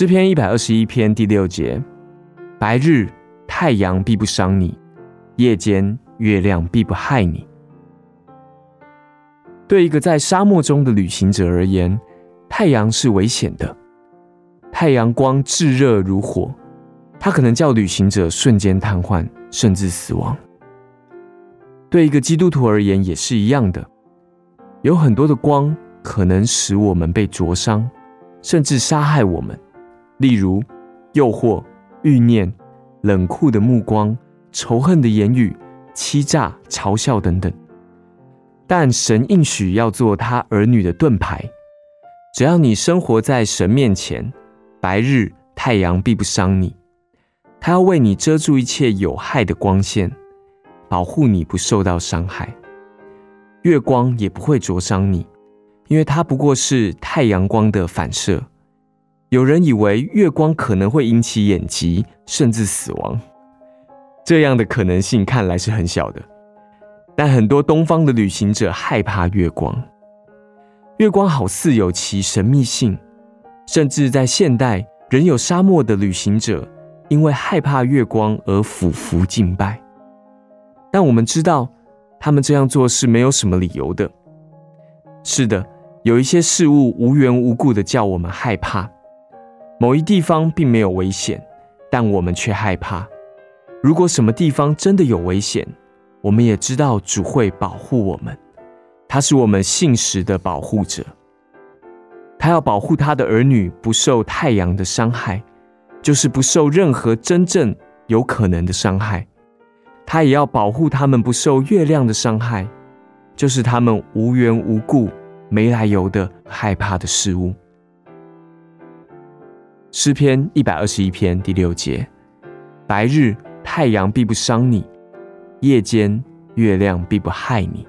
诗篇一百二十一篇第六节：白日太阳必不伤你，夜间月亮必不害你。对一个在沙漠中的旅行者而言，太阳是危险的。太阳光炙热如火，它可能叫旅行者瞬间瘫痪，甚至死亡。对一个基督徒而言也是一样的，有很多的光可能使我们被灼伤，甚至杀害我们。例如，诱惑、欲念、冷酷的目光、仇恨的言语、欺诈、嘲笑等等。但神应许要做他儿女的盾牌，只要你生活在神面前，白日太阳必不伤你，他要为你遮住一切有害的光线，保护你不受到伤害。月光也不会灼伤你，因为它不过是太阳光的反射。有人以为月光可能会引起眼疾，甚至死亡。这样的可能性看来是很小的，但很多东方的旅行者害怕月光。月光好似有其神秘性，甚至在现代仍有沙漠的旅行者因为害怕月光而俯伏敬拜。但我们知道，他们这样做是没有什么理由的。是的，有一些事物无缘无故的叫我们害怕。某一地方并没有危险，但我们却害怕。如果什么地方真的有危险，我们也知道主会保护我们。他是我们信实的保护者。他要保护他的儿女不受太阳的伤害，就是不受任何真正有可能的伤害。他也要保护他们不受月亮的伤害，就是他们无缘无故、没来由的害怕的事物。诗篇一百二十一篇第六节：白日太阳必不伤你，夜间月亮必不害你。